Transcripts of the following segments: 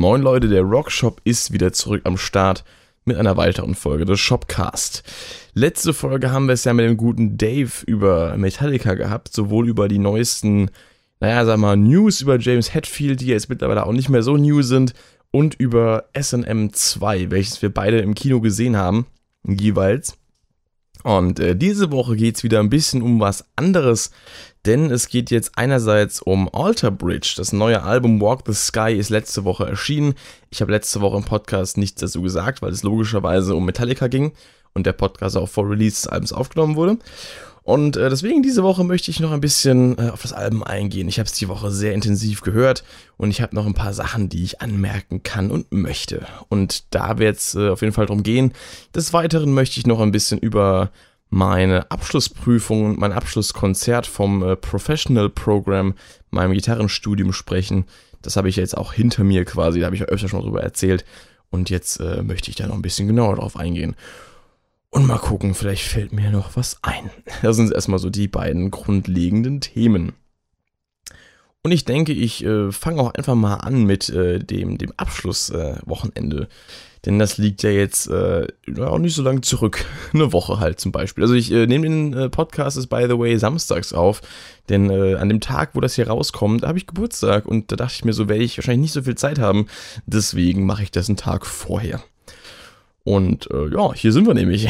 Moin Leute, der Rockshop ist wieder zurück am Start mit einer weiteren Folge des Shopcast. Letzte Folge haben wir es ja mit dem guten Dave über Metallica gehabt, sowohl über die neuesten, naja, sag mal, News über James Hetfield, die jetzt mittlerweile auch nicht mehr so new sind, und über SNM 2, welches wir beide im Kino gesehen haben, jeweils. Und äh, diese Woche geht es wieder ein bisschen um was anderes, denn es geht jetzt einerseits um Alter Bridge. Das neue Album Walk the Sky ist letzte Woche erschienen. Ich habe letzte Woche im Podcast nichts dazu gesagt, weil es logischerweise um Metallica ging und der Podcast auch vor Release des Albums aufgenommen wurde. Und äh, deswegen diese Woche möchte ich noch ein bisschen äh, auf das Album eingehen. Ich habe es die Woche sehr intensiv gehört und ich habe noch ein paar Sachen, die ich anmerken kann und möchte. Und da wird es äh, auf jeden Fall darum gehen. Des Weiteren möchte ich noch ein bisschen über meine Abschlussprüfung und mein Abschlusskonzert vom äh, Professional Program, meinem Gitarrenstudium sprechen. Das habe ich jetzt auch hinter mir quasi, da habe ich ja öfter schon mal drüber erzählt. Und jetzt äh, möchte ich da noch ein bisschen genauer drauf eingehen. Und mal gucken, vielleicht fällt mir noch was ein. Das sind erstmal so die beiden grundlegenden Themen. Und ich denke, ich äh, fange auch einfach mal an mit äh, dem, dem Abschlusswochenende. Äh, Denn das liegt ja jetzt äh, auch nicht so lange zurück. Eine Woche halt zum Beispiel. Also ich äh, nehme den äh, Podcast ist by the way samstags auf. Denn an dem Tag, wo das hier rauskommt, habe ich Geburtstag. Und da dachte ich mir, so werde ich wahrscheinlich nicht so viel Zeit haben. Deswegen mache ich das einen Tag vorher. Und ja, hier sind wir nämlich.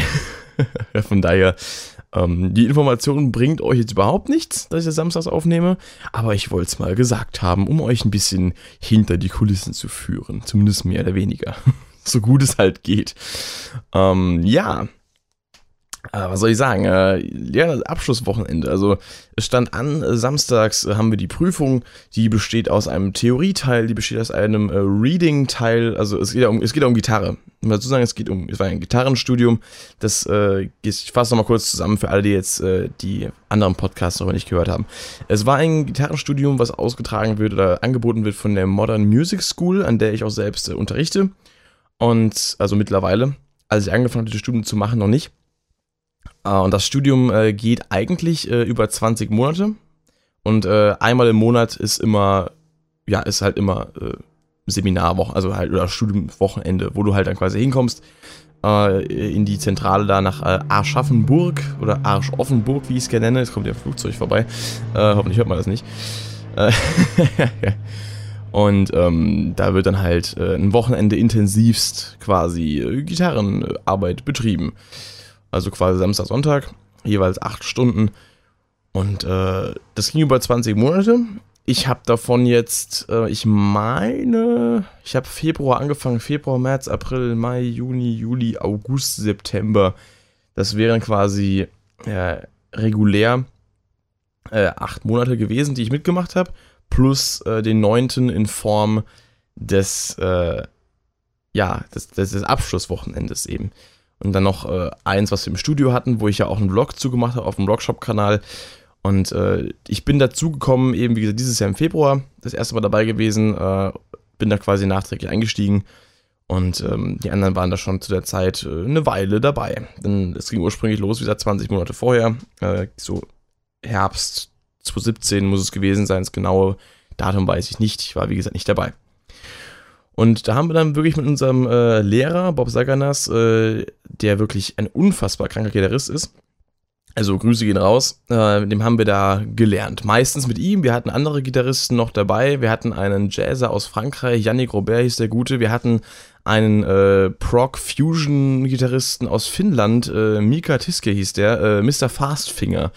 Von daher, ähm, die Information bringt euch jetzt überhaupt nichts, dass ich das samstags aufnehme. Aber ich wollte es mal gesagt haben, um euch ein bisschen hinter die Kulissen zu führen. Zumindest mehr oder weniger. so gut es halt geht. Ähm, ja, was soll ich sagen? Äh, ja, Abschlusswochenende. Also es stand an, äh, samstags äh, haben wir die Prüfung, die besteht aus einem Theorieteil, die besteht aus einem Reading-Teil. Also es geht, um, es geht um Gitarre. Ich muss dazu sagen, es geht um, es war ein Gitarrenstudium. Das, äh, ich fasse nochmal kurz zusammen für alle, die jetzt äh, die anderen Podcasts noch nicht gehört haben. Es war ein Gitarrenstudium, was ausgetragen wird oder angeboten wird von der Modern Music School, an der ich auch selbst äh, unterrichte. Und also mittlerweile, als ich angefangen habe, das Studium zu machen, noch nicht. Äh, und das Studium äh, geht eigentlich äh, über 20 Monate. Und einmal im Monat ist immer, ja, ist halt immer Seminarwoche, also halt oder Studiumwochenende, wo du halt dann quasi hinkommst in die Zentrale da nach Arschaffenburg oder Arschoffenburg, wie ich es gerne nenne. Jetzt kommt ja ein Flugzeug vorbei. hoffentlich hört man das nicht. Und ähm, da wird dann halt äh, ein Wochenende intensivst quasi Gitarrenarbeit betrieben. Also quasi Samstag, Sonntag, jeweils acht Stunden. Und äh, das ging über 20 Monate. Ich habe davon jetzt, äh, ich meine, ich habe Februar angefangen, Februar, März, April, Mai, Juni, Juli, August, September. Das wären quasi äh, regulär äh, acht Monate gewesen, die ich mitgemacht habe, plus äh, den neunten in Form des, äh, ja, des, des, des Abschlusswochenendes eben. Und dann noch äh, eins, was wir im Studio hatten, wo ich ja auch einen Vlog zugemacht habe auf dem Vlogshop-Kanal. Und äh, ich bin dazu gekommen, eben wie gesagt, dieses Jahr im Februar, das erste Mal dabei gewesen, äh, bin da quasi nachträglich eingestiegen. Und ähm, die anderen waren da schon zu der Zeit äh, eine Weile dabei. Denn es ging ursprünglich los, wie gesagt, 20 Monate vorher. Äh, so Herbst 2017 muss es gewesen sein. Das genaue Datum weiß ich nicht. Ich war, wie gesagt, nicht dabei. Und da haben wir dann wirklich mit unserem äh, Lehrer, Bob Saganas, äh, der wirklich ein unfassbar kranker Gitarrist ist, also Grüße gehen raus, äh, dem haben wir da gelernt. Meistens mit ihm, wir hatten andere Gitarristen noch dabei, wir hatten einen Jazzer aus Frankreich, Yannick Robert hieß der Gute, wir hatten einen äh, Prog-Fusion-Gitarristen aus Finnland, äh, Mika Tiske hieß der, äh, Mr. Fastfinger,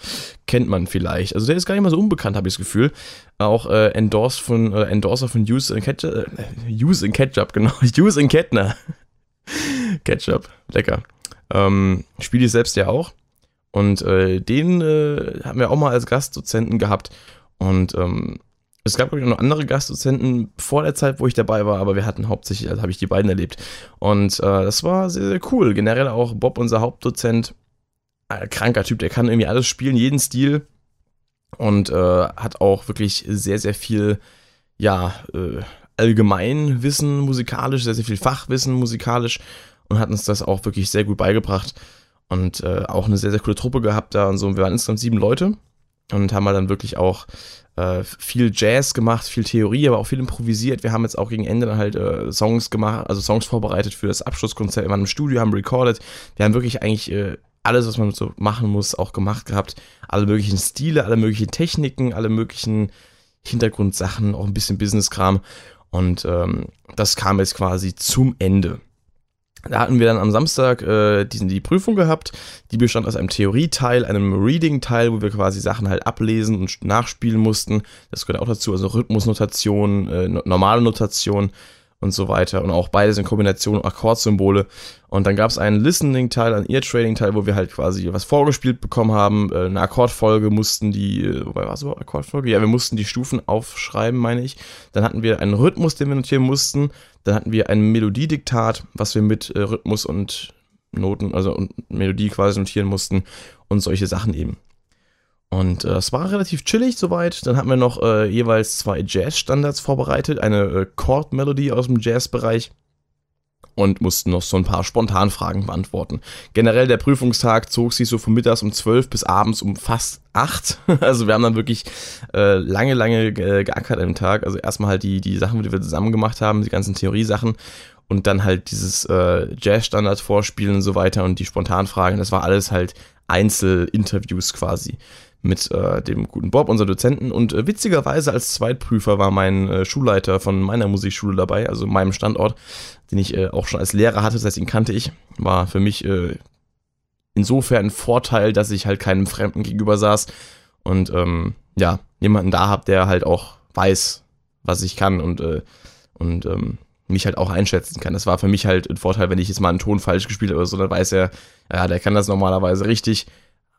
kennt man vielleicht. Also der ist gar nicht mal so unbekannt, habe ich das Gefühl. Auch äh, endorsed von, äh, Endorser von Use in Ketchup, äh, Use in Ketchup, genau, Use in Kettner. Ketchup, lecker. Ähm, Spiele ich selbst ja auch. Und äh, den äh, haben wir auch mal als Gastdozenten gehabt. Und ähm, es gab, glaube ich, noch andere Gastdozenten vor der Zeit, wo ich dabei war, aber wir hatten hauptsächlich, also habe ich die beiden erlebt. Und äh, das war sehr, sehr cool. Generell auch Bob, unser Hauptdozent, äh, kranker Typ, der kann irgendwie alles spielen, jeden Stil. Und äh, hat auch wirklich sehr, sehr viel, ja, äh, Allgemeinwissen musikalisch, sehr, sehr viel Fachwissen musikalisch und hat uns das auch wirklich sehr gut beigebracht. Und äh, auch eine sehr, sehr coole Truppe gehabt da und so. Wir waren insgesamt sieben Leute und haben halt dann wirklich auch äh, viel Jazz gemacht, viel Theorie, aber auch viel improvisiert. Wir haben jetzt auch gegen Ende dann halt äh, Songs gemacht, also Songs vorbereitet für das Abschlusskonzert. Wir waren im Studio, haben recorded. Wir haben wirklich eigentlich äh, alles, was man so machen muss, auch gemacht gehabt. Alle möglichen Stile, alle möglichen Techniken, alle möglichen Hintergrundsachen, auch ein bisschen Business-Kram. Und ähm, das kam jetzt quasi zum Ende. Da hatten wir dann am Samstag äh, diesen, die Prüfung gehabt. Die bestand aus einem Theorieteil, einem Reading-Teil, wo wir quasi Sachen halt ablesen und nachspielen mussten. Das gehört auch dazu, also Rhythmusnotation, äh, normale Notation und so weiter. Und auch beides in Kombination Akkordsymbole. Und dann gab es einen Listening-Teil, einen Ear-Trading-Teil, wo wir halt quasi was vorgespielt bekommen haben. Äh, eine Akkordfolge mussten die, äh, wobei war es überhaupt Akkordfolge? Ja, wir mussten die Stufen aufschreiben, meine ich. Dann hatten wir einen Rhythmus, den wir notieren mussten. Dann hatten wir ein Melodiediktat, was wir mit äh, Rhythmus und Noten, also und Melodie quasi notieren mussten und solche Sachen eben. Und äh, es war relativ chillig soweit. Dann hatten wir noch äh, jeweils zwei Jazz-Standards vorbereitet, eine äh, Chord-Melodie aus dem Jazz-Bereich und mussten noch so ein paar Spontanfragen beantworten. Generell der Prüfungstag zog sich so von mittags um 12 bis abends um fast 8. Also wir haben dann wirklich äh, lange, lange äh, geackert am Tag. Also erstmal halt die, die Sachen, die wir zusammen gemacht haben, die ganzen Theoriesachen und dann halt dieses äh, Jazz-Standard vorspielen und so weiter und die Spontanfragen. Das war alles halt Einzelinterviews quasi mit äh, dem guten Bob, unser Dozenten. Und äh, witzigerweise als Zweitprüfer war mein äh, Schulleiter von meiner Musikschule dabei, also meinem Standort, den ich äh, auch schon als Lehrer hatte, das heißt, ihn kannte ich. War für mich äh, insofern ein Vorteil, dass ich halt keinem Fremden gegenüber saß und ähm, ja, jemanden da habe, der halt auch weiß, was ich kann und, äh, und ähm, mich halt auch einschätzen kann. Das war für mich halt ein Vorteil, wenn ich jetzt mal einen Ton falsch gespielt habe oder so, dann weiß er, ja, der kann das normalerweise richtig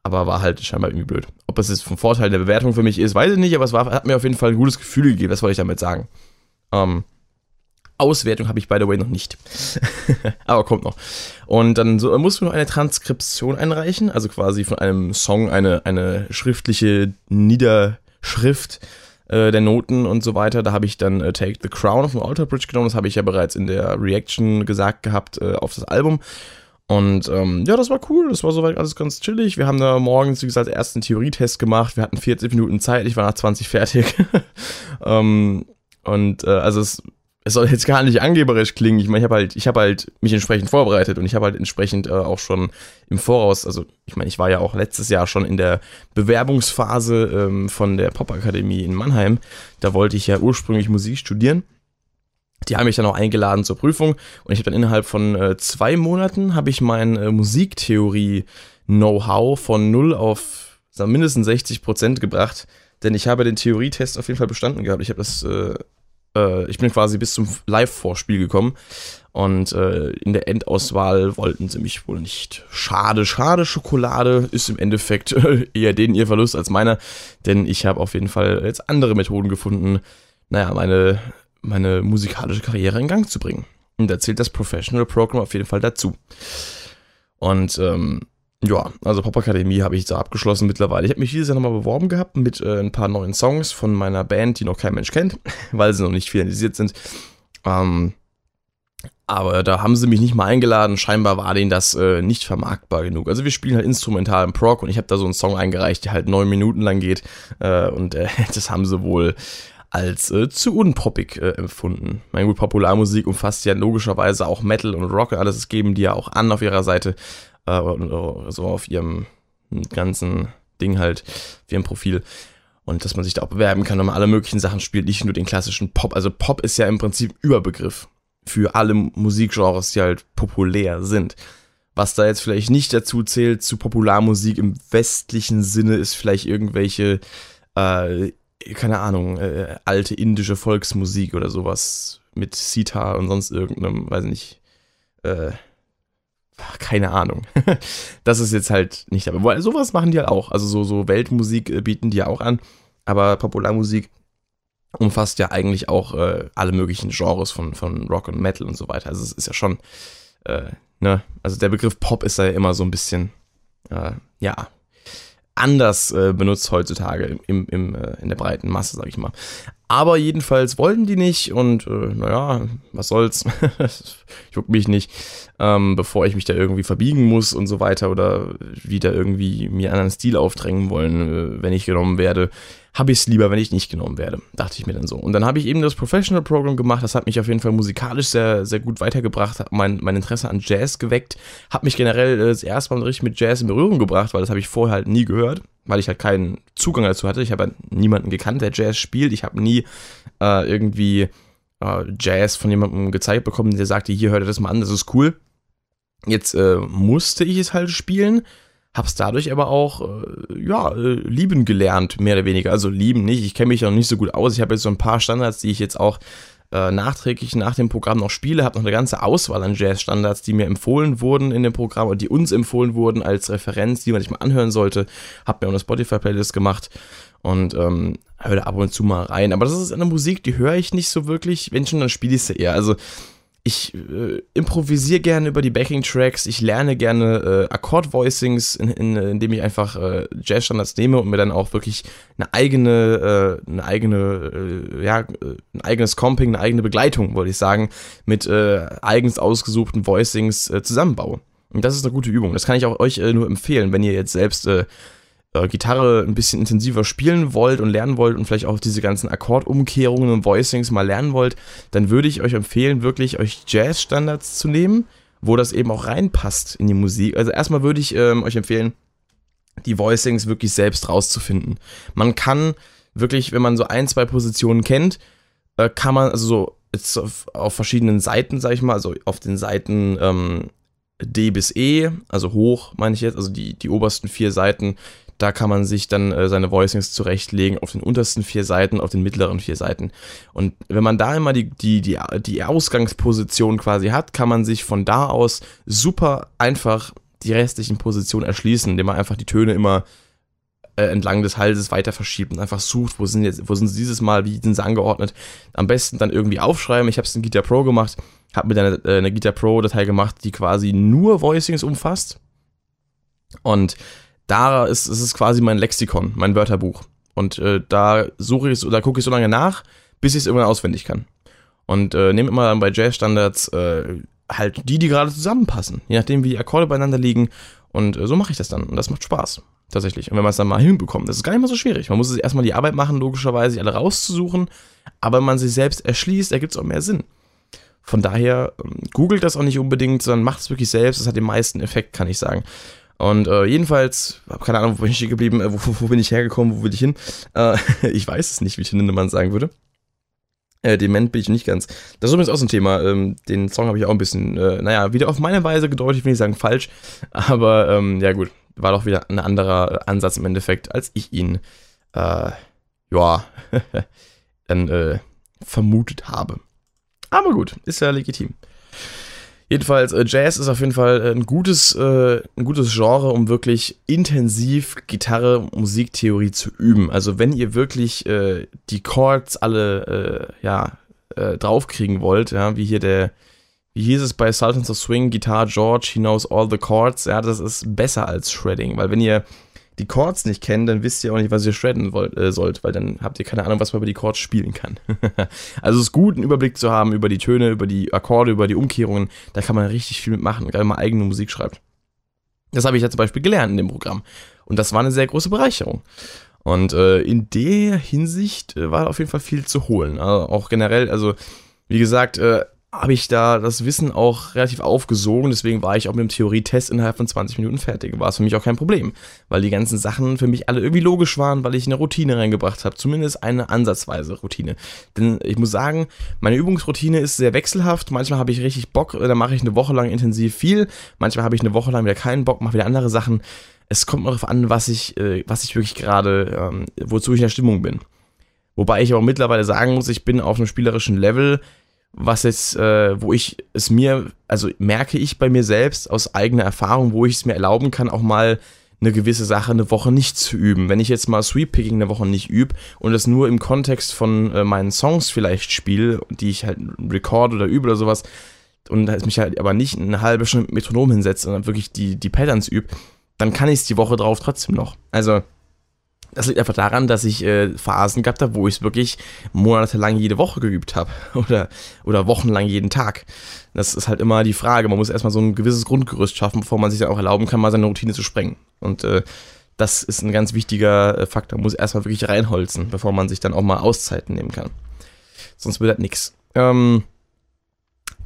aber war halt scheinbar irgendwie blöd. Ob es jetzt vom Vorteil der Bewertung für mich ist, weiß ich nicht, aber es war, hat mir auf jeden Fall ein gutes Gefühl gegeben, das wollte ich damit sagen. Ähm, Auswertung habe ich, by the way, noch nicht. aber kommt noch. Und dann so, musst du noch eine Transkription einreichen, also quasi von einem Song eine, eine schriftliche Niederschrift äh, der Noten und so weiter. Da habe ich dann äh, Take the Crown von Alter Bridge genommen. Das habe ich ja bereits in der Reaction gesagt gehabt äh, auf das Album. Und ähm, ja, das war cool, das war soweit alles ganz chillig. Wir haben da morgens, wie gesagt, erst einen Theorietest gemacht. Wir hatten 40 Minuten Zeit, ich war nach 20 fertig. ähm, und äh, also es, es soll jetzt gar nicht angeberisch klingen. Ich meine, ich habe halt, ich habe halt mich entsprechend vorbereitet und ich habe halt entsprechend äh, auch schon im Voraus, also ich meine, ich war ja auch letztes Jahr schon in der Bewerbungsphase ähm, von der Popakademie in Mannheim. Da wollte ich ja ursprünglich Musik studieren. Die haben mich dann auch eingeladen zur Prüfung und ich habe dann innerhalb von äh, zwei Monaten habe ich mein äh, Musiktheorie-Know-how von 0 auf sagen, mindestens 60 Prozent gebracht, denn ich habe den Theorietest auf jeden Fall bestanden gehabt. Ich habe das, äh, äh, ich bin quasi bis zum Live-Vorspiel gekommen und äh, in der Endauswahl wollten sie mich wohl nicht. Schade, schade, Schokolade ist im Endeffekt eher denen ihr Verlust als meiner, denn ich habe auf jeden Fall jetzt andere Methoden gefunden, naja, meine meine musikalische Karriere in Gang zu bringen. Und da zählt das Professional Program auf jeden Fall dazu. Und ähm, ja, also Popakademie habe ich jetzt abgeschlossen mittlerweile. Ich habe mich dieses Jahr nochmal beworben gehabt mit äh, ein paar neuen Songs von meiner Band, die noch kein Mensch kennt, weil sie noch nicht finalisiert sind. Ähm, aber da haben sie mich nicht mal eingeladen. Scheinbar war denen das äh, nicht vermarktbar genug. Also wir spielen halt instrumental im Prog und ich habe da so einen Song eingereicht, der halt neun Minuten lang geht. Äh, und äh, das haben sie wohl als äh, zu unpoppig äh, empfunden. Meine gut, Popularmusik umfasst ja logischerweise auch Metal und Rock alles, geben die ja auch an auf ihrer Seite, äh, und, so auf ihrem ganzen Ding halt, auf ihrem Profil. Und dass man sich da auch bewerben kann, wenn man alle möglichen Sachen spielt, nicht nur den klassischen Pop. Also Pop ist ja im Prinzip Überbegriff für alle Musikgenres, die halt populär sind. Was da jetzt vielleicht nicht dazu zählt zu Popularmusik im westlichen Sinne, ist vielleicht irgendwelche äh, keine Ahnung, äh, alte indische Volksmusik oder sowas mit Sitar und sonst irgendeinem, weiß nicht, äh, keine Ahnung. das ist jetzt halt nicht dabei. Weil sowas machen die halt auch. Also so, so Weltmusik äh, bieten die ja auch an. Aber Popularmusik umfasst ja eigentlich auch äh, alle möglichen Genres von, von Rock und Metal und so weiter. Also es ist ja schon, äh, ne, also der Begriff Pop ist ja immer so ein bisschen, äh, ja, anders äh, benutzt heutzutage im, im, äh, in der breiten Masse, sag ich mal. Aber jedenfalls wollten die nicht und äh, naja, was soll's. Juckt mich nicht, ähm, bevor ich mich da irgendwie verbiegen muss und so weiter oder wieder irgendwie mir einen Stil aufdrängen wollen, äh, wenn ich genommen werde habe ich es lieber, wenn ich nicht genommen werde, dachte ich mir dann so. Und dann habe ich eben das Professional Program gemacht, das hat mich auf jeden Fall musikalisch sehr, sehr gut weitergebracht, hat mein, mein Interesse an Jazz geweckt, hat mich generell äh, das erste Mal richtig mit Jazz in Berührung gebracht, weil das habe ich vorher halt nie gehört, weil ich halt keinen Zugang dazu hatte. Ich habe halt niemanden gekannt, der Jazz spielt. Ich habe nie äh, irgendwie äh, Jazz von jemandem gezeigt bekommen, der sagte, hier hört ihr das mal an, das ist cool. Jetzt äh, musste ich es halt spielen hab's dadurch aber auch äh, ja äh, lieben gelernt mehr oder weniger. Also lieben nicht. Ich kenne mich noch nicht so gut aus. Ich habe jetzt so ein paar Standards die ich jetzt auch äh, nachträglich nach dem Programm noch spiele. Habe noch eine ganze Auswahl an Jazz Standards die mir empfohlen wurden in dem Programm und die uns empfohlen wurden als Referenz die man sich mal anhören sollte. Habe mir auch eine Spotify Playlist gemacht und ähm, höre da ab und zu mal rein. Aber das ist eine Musik die höre ich nicht so wirklich. Wenn schon dann spiele ich sie eher. Also ich äh, improvisiere gerne über die Backing-Tracks, ich lerne gerne äh, Akkord-Voicings, in, in, indem ich einfach äh, Jazz-Standards nehme und mir dann auch wirklich eine eigene, äh, eine eigene, äh, ja, ein eigenes Comping, eine eigene Begleitung, wollte ich sagen, mit äh, eigens ausgesuchten Voicings äh, zusammenbaue. Und das ist eine gute Übung. Das kann ich auch euch äh, nur empfehlen, wenn ihr jetzt selbst äh, äh, Gitarre ein bisschen intensiver spielen wollt und lernen wollt und vielleicht auch diese ganzen Akkordumkehrungen und Voicings mal lernen wollt, dann würde ich euch empfehlen, wirklich euch Jazz-Standards zu nehmen, wo das eben auch reinpasst in die Musik. Also erstmal würde ich ähm, euch empfehlen, die Voicings wirklich selbst rauszufinden. Man kann wirklich, wenn man so ein, zwei Positionen kennt, äh, kann man, also so jetzt auf, auf, verschiedenen Seiten, sag ich mal, also auf den Seiten ähm, D bis E, also hoch meine ich jetzt, also die, die obersten vier Seiten, da kann man sich dann äh, seine Voicings zurechtlegen auf den untersten vier Seiten, auf den mittleren vier Seiten. Und wenn man da immer die, die, die, die Ausgangsposition quasi hat, kann man sich von da aus super einfach die restlichen Positionen erschließen, indem man einfach die Töne immer äh, entlang des Halses weiter verschiebt und einfach sucht, wo sind jetzt, wo sind sie dieses Mal, wie sind sie angeordnet. Am besten dann irgendwie aufschreiben. Ich habe es in Guitar Pro gemacht, habe mir dann eine, eine Guitar Pro Datei gemacht, die quasi nur Voicings umfasst. Und da ist, ist es quasi mein Lexikon, mein Wörterbuch. Und äh, da suche ich, da gucke ich so lange nach, bis ich es irgendwann auswendig kann. Und äh, nehme immer dann bei Jazz-Standards äh, halt die, die gerade zusammenpassen, je nachdem, wie die Akkorde beieinander liegen. Und äh, so mache ich das dann. Und das macht Spaß, tatsächlich. Und wenn man es dann mal hinbekommt, das ist gar nicht mal so schwierig. Man muss sich erstmal die Arbeit machen, logischerweise, alle rauszusuchen. Aber wenn man sich selbst erschließt, ergibt es auch mehr Sinn. Von daher, ähm, googelt das auch nicht unbedingt, sondern macht es wirklich selbst. Das hat den meisten Effekt, kann ich sagen. Und äh, jedenfalls, habe keine Ahnung, wo bin ich hier geblieben, äh, wo, wo, bin ich hergekommen, wo will ich hin? Äh, ich weiß es nicht, wie Tim Lindemann sagen würde. Äh, dement bin ich nicht ganz. Das ist übrigens auch so ein Thema. Ähm, den Song habe ich auch ein bisschen, äh, naja, wieder auf meine Weise gedeutet, ich will nicht sagen falsch. Aber ähm, ja gut, war doch wieder ein anderer Ansatz im Endeffekt, als ich ihn, äh, ja, dann äh, vermutet habe. Aber gut, ist ja legitim. Jedenfalls, äh, Jazz ist auf jeden Fall äh, ein gutes, äh, ein gutes Genre, um wirklich intensiv Gitarre, Musiktheorie zu üben. Also wenn ihr wirklich die Chords alle ja, draufkriegen wollt, ja, wie hier der, wie hieß es bei Sultans of Swing, Guitar George, he knows all the chords, ja, das ist besser als Shredding, weil wenn ihr die Chords nicht kennt, dann wisst ihr auch nicht, was ihr shredden wollt, äh, sollt, weil dann habt ihr keine Ahnung, was man über die Chords spielen kann. also es ist gut, einen Überblick zu haben über die Töne, über die Akkorde, über die Umkehrungen. Da kann man richtig viel mitmachen, gerade wenn man eigene Musik schreibt. Das habe ich ja zum Beispiel gelernt in dem Programm. Und das war eine sehr große Bereicherung. Und äh, in der Hinsicht äh, war auf jeden Fall viel zu holen. Also auch generell, also wie gesagt, äh, habe ich da das Wissen auch relativ aufgesogen. Deswegen war ich auch mit dem Theorietest innerhalb von 20 Minuten fertig. War es für mich auch kein Problem, weil die ganzen Sachen für mich alle irgendwie logisch waren, weil ich eine Routine reingebracht habe. Zumindest eine ansatzweise Routine. Denn ich muss sagen, meine Übungsroutine ist sehr wechselhaft. Manchmal habe ich richtig Bock, dann mache ich eine Woche lang intensiv viel. Manchmal habe ich eine Woche lang wieder keinen Bock, mache wieder andere Sachen. Es kommt darauf an, was ich, äh, was ich wirklich gerade, ähm, wozu ich in der Stimmung bin. Wobei ich auch mittlerweile sagen muss, ich bin auf einem spielerischen Level, was jetzt, äh, wo ich es mir, also merke ich bei mir selbst aus eigener Erfahrung, wo ich es mir erlauben kann, auch mal eine gewisse Sache eine Woche nicht zu üben. Wenn ich jetzt mal Sweep Picking eine Woche nicht übe und das nur im Kontext von äh, meinen Songs vielleicht spiele, die ich halt record oder übe oder sowas, und mich halt aber nicht eine halbe Stunde mit Metronom hinsetze und dann wirklich die, die Patterns übe, dann kann ich es die Woche drauf trotzdem noch. Also, das liegt einfach daran, dass ich äh, Phasen gehabt habe, wo ich es wirklich monatelang jede Woche geübt habe. Oder, oder wochenlang jeden Tag. Das ist halt immer die Frage. Man muss erstmal so ein gewisses Grundgerüst schaffen, bevor man sich dann auch erlauben kann, mal seine Routine zu sprengen. Und äh, das ist ein ganz wichtiger äh, Faktor. Man muss erstmal wirklich reinholzen, bevor man sich dann auch mal Auszeiten nehmen kann. Sonst wird das nichts. Ähm,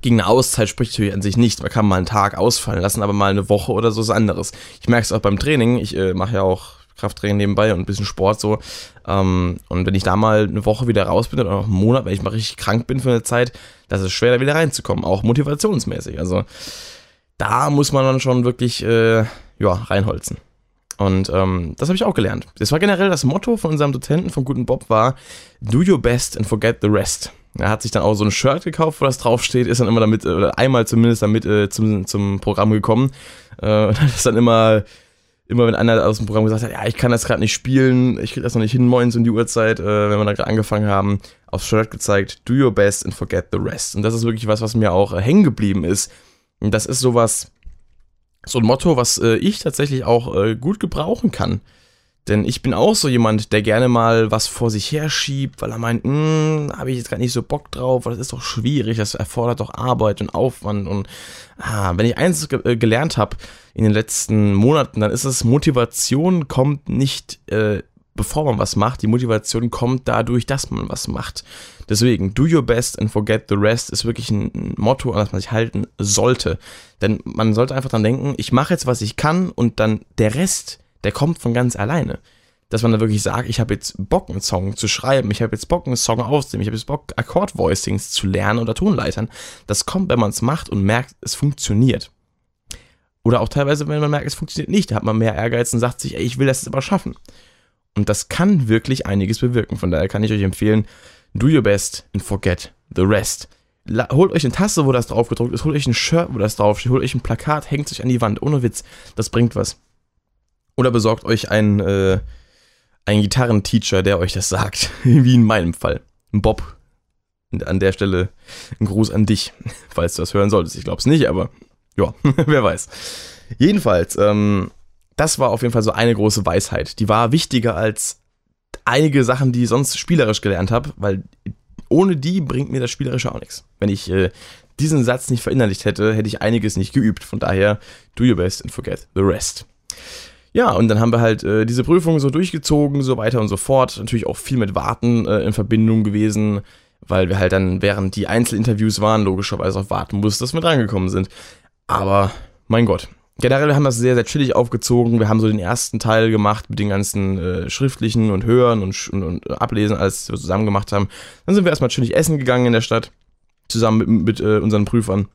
gegen eine Auszeit spricht natürlich an sich nicht. Man kann mal einen Tag ausfallen lassen, aber mal eine Woche oder so ist anderes. Ich merke es auch beim Training. Ich äh, mache ja auch Krafttraining nebenbei und ein bisschen Sport so. Ähm, und wenn ich da mal eine Woche wieder raus bin oder noch einen Monat, wenn ich mal richtig krank bin für eine Zeit, das ist schwer, da wieder reinzukommen, auch motivationsmäßig. Also da muss man dann schon wirklich äh, ja, reinholzen. Und ähm, das habe ich auch gelernt. Das war generell das Motto von unserem Dozenten, von Guten Bob, war Do your best and forget the rest. Er hat sich dann auch so ein Shirt gekauft, wo das draufsteht, ist dann immer damit, oder einmal zumindest damit äh, zum, zum Programm gekommen. Äh, und hat das dann immer, immer wenn einer aus dem Programm gesagt hat, ja, ich kann das gerade nicht spielen, ich kriege das noch nicht hin, moins um die Uhrzeit, äh, wenn wir da gerade angefangen haben, aufs Shirt gezeigt, do your best and forget the rest. Und das ist wirklich was, was mir auch äh, hängen geblieben ist. Und das ist sowas, so ein Motto, was äh, ich tatsächlich auch äh, gut gebrauchen kann. Denn ich bin auch so jemand, der gerne mal was vor sich her schiebt, weil er meint, hm, habe ich jetzt gar nicht so Bock drauf, weil das ist doch schwierig, das erfordert doch Arbeit und Aufwand. Und ah, wenn ich eins ge äh, gelernt habe in den letzten Monaten, dann ist es, Motivation kommt nicht, äh, bevor man was macht. Die Motivation kommt dadurch, dass man was macht. Deswegen, do your best and forget the rest ist wirklich ein Motto, an das man sich halten sollte. Denn man sollte einfach dann denken, ich mache jetzt, was ich kann und dann der Rest der kommt von ganz alleine. Dass man da wirklich sagt, ich habe jetzt Bock, einen Song zu schreiben, ich habe jetzt Bock, einen Song aufzunehmen, ich habe jetzt Bock, Akkordvoicings zu lernen oder Tonleitern. Das kommt, wenn man es macht und merkt, es funktioniert. Oder auch teilweise, wenn man merkt, es funktioniert nicht, da hat man mehr Ehrgeiz und sagt sich, ey, ich will das jetzt aber schaffen. Und das kann wirklich einiges bewirken. Von daher kann ich euch empfehlen, do your best and forget the rest. holt euch eine Tasse, wo das drauf gedruckt ist, holt euch ein Shirt, wo das draufsteht, holt euch ein Plakat, hängt sich an die Wand, ohne Witz. Das bringt was. Oder besorgt euch einen, äh, einen Gitarrenteacher, der euch das sagt. Wie in meinem Fall. Bob. An der Stelle ein Gruß an dich, falls du das hören solltest. Ich glaube es nicht, aber ja, wer weiß. Jedenfalls, ähm, das war auf jeden Fall so eine große Weisheit. Die war wichtiger als einige Sachen, die ich sonst spielerisch gelernt habe, weil ohne die bringt mir das Spielerische auch nichts. Wenn ich äh, diesen Satz nicht verinnerlicht hätte, hätte ich einiges nicht geübt. Von daher, do your best and forget the rest. Ja, und dann haben wir halt äh, diese Prüfung so durchgezogen, so weiter und so fort. Natürlich auch viel mit Warten äh, in Verbindung gewesen, weil wir halt dann, während die Einzelinterviews waren, logischerweise auch warten mussten, dass wir drangekommen sind. Aber, mein Gott. Generell haben wir das sehr, sehr chillig aufgezogen. Wir haben so den ersten Teil gemacht mit den ganzen äh, schriftlichen und Hören und, und, und Ablesen, alles wir zusammen gemacht haben. Dann sind wir erstmal chillig essen gegangen in der Stadt, zusammen mit, mit äh, unseren Prüfern.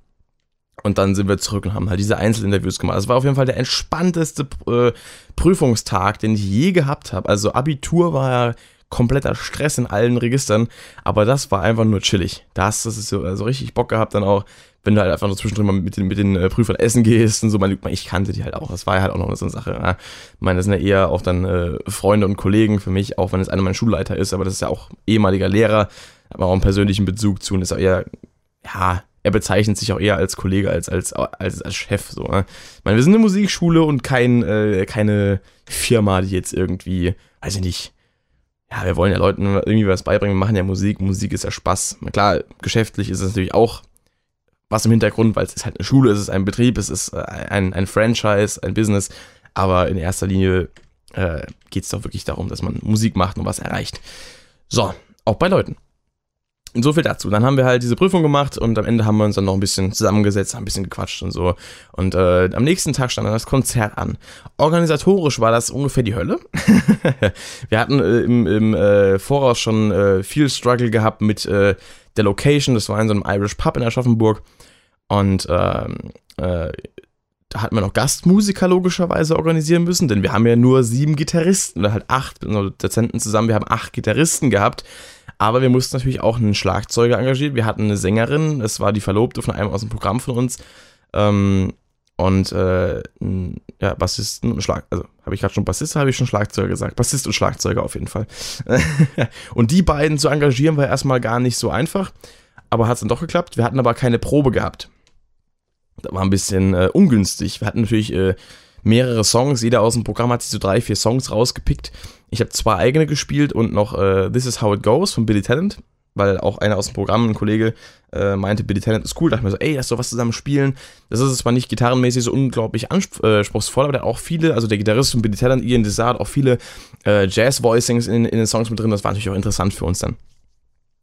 Und dann sind wir zurück und haben halt diese Einzelinterviews gemacht. Das war auf jeden Fall der entspannteste äh, Prüfungstag, den ich je gehabt habe. Also Abitur war ja kompletter Stress in allen Registern, aber das war einfach nur chillig. Da hast du so also richtig Bock gehabt dann auch, wenn du halt einfach nur zwischendrin mal mit den, mit den äh, Prüfern essen gehst und so. Man, ich kannte die halt auch. Das war halt auch noch so eine Sache. Ja. Ich meine, das sind ja eher auch dann äh, Freunde und Kollegen für mich, auch wenn es einer meiner Schulleiter ist, aber das ist ja auch ehemaliger Lehrer, aber auch einen persönlichen Bezug zu und ist auch eher, ja, er bezeichnet sich auch eher als Kollege als als, als, als Chef. So, ne? Ich meine, wir sind eine Musikschule und kein, äh, keine Firma, die jetzt irgendwie, weiß ich nicht, ja, wir wollen ja Leuten irgendwie was beibringen, wir machen ja Musik, Musik ist ja Spaß. Klar, geschäftlich ist es natürlich auch was im Hintergrund, weil es ist halt eine Schule, es ist ein Betrieb, es ist äh, ein, ein Franchise, ein Business, aber in erster Linie äh, geht es doch wirklich darum, dass man Musik macht und was erreicht. So, auch bei Leuten. So viel dazu. Dann haben wir halt diese Prüfung gemacht und am Ende haben wir uns dann noch ein bisschen zusammengesetzt, haben ein bisschen gequatscht und so. Und äh, am nächsten Tag stand dann das Konzert an. Organisatorisch war das ungefähr die Hölle. wir hatten äh, im, im äh, Voraus schon äh, viel Struggle gehabt mit äh, der Location. Das war in so einem Irish Pub in Aschaffenburg. Und ähm, äh, da hatten wir noch Gastmusiker logischerweise organisieren müssen, denn wir haben ja nur sieben Gitarristen oder halt acht Dozenten zusammen. Wir haben acht Gitarristen gehabt aber wir mussten natürlich auch einen Schlagzeuger engagieren. Wir hatten eine Sängerin, es war die Verlobte von einem aus dem Programm von uns. Ähm, und äh, ja, Bassisten und Schlag, also habe ich gerade schon Bassist, habe ich schon Schlagzeuger gesagt. Bassist und Schlagzeuger auf jeden Fall. und die beiden zu engagieren war erstmal gar nicht so einfach, aber hat es dann doch geklappt. Wir hatten aber keine Probe gehabt. Das war ein bisschen äh, ungünstig. Wir hatten natürlich äh, mehrere Songs. Jeder aus dem Programm hat sich so drei, vier Songs rausgepickt. Ich habe zwei eigene gespielt und noch äh, This Is How It Goes von Billy Talent, weil auch einer aus dem Programm, ein Kollege, äh, meinte, Billy Talent ist cool. Da dachte ich mir so, ey, lass doch was zusammen spielen. Das ist zwar nicht gitarrenmäßig so unglaublich anspruchsvoll, aber der auch viele, also der Gitarrist von Billy Talent, Ian Desart, auch viele äh, Jazz-Voicings in, in den Songs mit drin. Das war natürlich auch interessant für uns dann.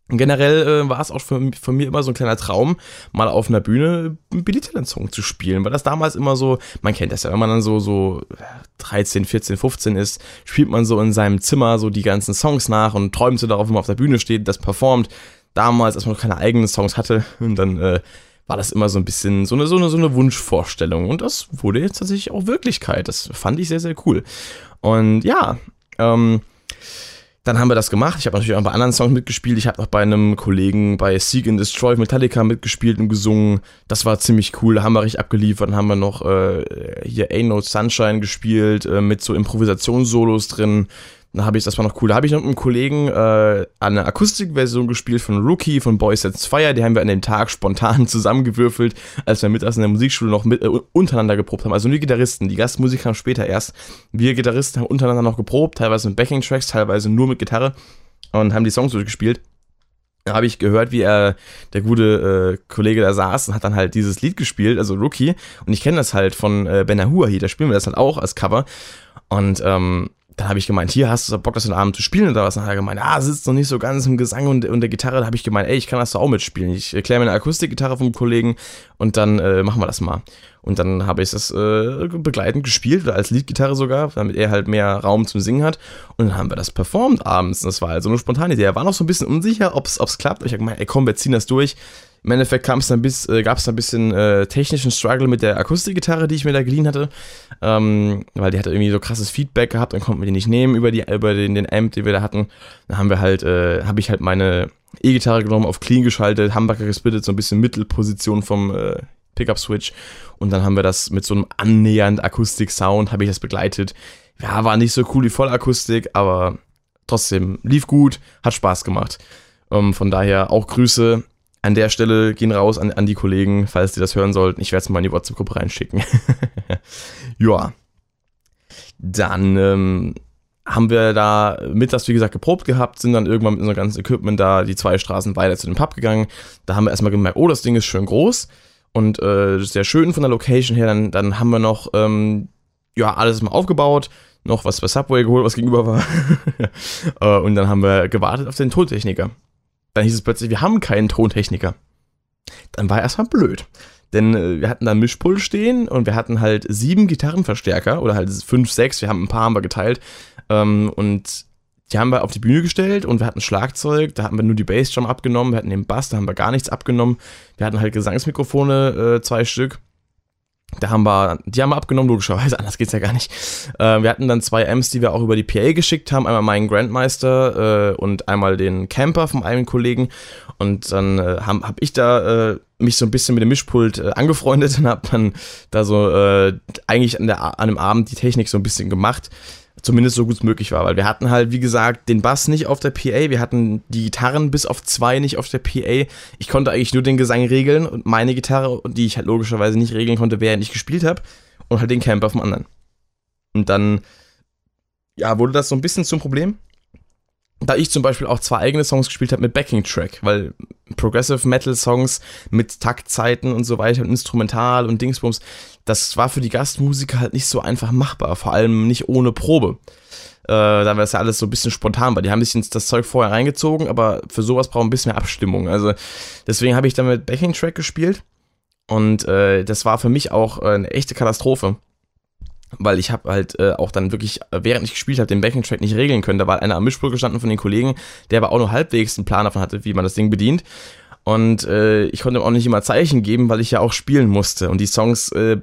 Generell äh, war es auch für, für mir immer so ein kleiner Traum, mal auf einer Bühne einen Billy Talent Song zu spielen, weil das damals immer so, man kennt das ja, wenn man dann so, so 13, 14, 15 ist, spielt man so in seinem Zimmer so die ganzen Songs nach und träumt so darauf, wenn man auf der Bühne steht, das performt. Damals, als man noch keine eigenen Songs hatte, und dann äh, war das immer so ein bisschen so eine, so, eine, so eine Wunschvorstellung. Und das wurde jetzt tatsächlich auch Wirklichkeit. Das fand ich sehr, sehr cool. Und ja, ähm, dann haben wir das gemacht. Ich habe natürlich auch bei anderen Songs mitgespielt. Ich habe auch bei einem Kollegen bei Seek and Destroy Metallica mitgespielt und gesungen. Das war ziemlich cool. Da haben wir richtig abgeliefert. Dann haben wir noch äh, hier No Sunshine gespielt äh, mit so Improvisationssolos drin. Dann habe ich, das war noch cool, da habe ich noch mit einem Kollegen äh, eine Akustikversion gespielt von Rookie von Boys Sets Fire. Die haben wir an dem Tag spontan zusammengewürfelt, als wir mittags in der Musikschule noch mit, äh, untereinander geprobt haben. Also nur Gitarristen, die Gastmusiker haben später erst. Wir Gitarristen haben untereinander noch geprobt, teilweise mit Backing-Tracks, teilweise nur mit Gitarre und haben die Songs durchgespielt. Da habe ich gehört, wie er, der gute äh, Kollege da saß und hat dann halt dieses Lied gespielt, also Rookie. Und ich kenne das halt von äh, Ben Ahua hier, da spielen wir das halt auch als Cover. Und ähm, dann habe ich gemeint, hier hast du Bock, das den Abend zu spielen oder was? Dann hat er gemeint, ah, sitzt noch nicht so ganz im Gesang und, und der Gitarre. Da habe ich gemeint, ey, ich kann das doch auch mitspielen. Ich erkläre mir eine Akustikgitarre vom Kollegen und dann äh, machen wir das mal. Und dann habe ich das äh, begleitend gespielt, als Leadgitarre sogar, damit er halt mehr Raum zum Singen hat. Und dann haben wir das performt abends. Das war also eine spontane Idee. Er war noch so ein bisschen unsicher, ob es klappt. Ich habe gemeint, ey, komm, wir ziehen das durch. Im Endeffekt äh, gab es ein bisschen äh, technischen Struggle mit der Akustikgitarre, die ich mir da geliehen hatte. Ähm, weil die hatte irgendwie so krasses Feedback gehabt und konnten wir die nicht nehmen über, die, über den, den Amp, den wir da hatten. Dann haben wir halt, äh, habe ich halt meine E-Gitarre genommen, auf Clean geschaltet, Hamburger gesplittet, so ein bisschen Mittelposition vom äh, Pickup-Switch. Und dann haben wir das mit so einem annähernd Akustik-Sound, habe ich das begleitet. Ja, war nicht so cool wie Vollakustik, aber trotzdem lief gut, hat Spaß gemacht. Ähm, von daher auch Grüße an der Stelle gehen raus an, an die Kollegen, falls die das hören sollten. Ich werde es mal in die WhatsApp-Gruppe reinschicken. ja. Dann ähm, haben wir da mittags, wie gesagt, geprobt gehabt, sind dann irgendwann mit unserem ganzen Equipment da die zwei Straßen weiter zu dem Pub gegangen. Da haben wir erstmal gemerkt, oh, das Ding ist schön groß und äh, sehr schön von der Location her. Dann, dann haben wir noch, ähm, ja, alles mal aufgebaut, noch was bei Subway geholt, was gegenüber war. äh, und dann haben wir gewartet auf den Tontechniker. Dann hieß es plötzlich, wir haben keinen Tontechniker. Dann war erstmal blöd. Denn äh, wir hatten da Mischpult stehen und wir hatten halt sieben Gitarrenverstärker oder halt fünf, sechs, wir haben ein paar haben wir geteilt. Ähm, und die haben wir auf die Bühne gestellt und wir hatten Schlagzeug, da hatten wir nur die Bassdrum abgenommen, wir hatten den Bass, da haben wir gar nichts abgenommen. Wir hatten halt Gesangsmikrofone, äh, zwei Stück. Da haben wir, die haben wir abgenommen, logischerweise, anders geht's ja gar nicht. Äh, wir hatten dann zwei Amps, die wir auch über die PA geschickt haben. Einmal meinen Grandmeister äh, und einmal den Camper von einem Kollegen. Und dann äh, habe hab ich da äh, mich so ein bisschen mit dem Mischpult äh, angefreundet und habe dann da so äh, eigentlich an, der, an dem Abend die Technik so ein bisschen gemacht zumindest so gut es möglich war, weil wir hatten halt, wie gesagt, den Bass nicht auf der PA, wir hatten die Gitarren bis auf zwei nicht auf der PA. Ich konnte eigentlich nur den Gesang regeln und meine Gitarre, die ich halt logischerweise nicht regeln konnte, während ich gespielt habe, und halt den Camper vom anderen. Und dann, ja, wurde das so ein bisschen zum Problem da ich zum Beispiel auch zwei eigene Songs gespielt habe mit Backing-Track, weil Progressive Metal Songs mit Taktzeiten und so weiter und Instrumental und Dingsbums, das war für die Gastmusiker halt nicht so einfach machbar, vor allem nicht ohne Probe. Äh, da war das ja alles so ein bisschen spontan, weil die haben sich das Zeug vorher reingezogen, aber für sowas braucht ein bisschen mehr Abstimmung. Also deswegen habe ich dann mit Backing-Track gespielt und äh, das war für mich auch äh, eine echte Katastrophe weil ich habe halt äh, auch dann wirklich, während ich gespielt habe, den Backing-Track nicht regeln können. Da war einer am Mischpult gestanden von den Kollegen, der aber auch nur halbwegs einen Plan davon hatte, wie man das Ding bedient. Und äh, ich konnte ihm auch nicht immer Zeichen geben, weil ich ja auch spielen musste. Und die Songs äh,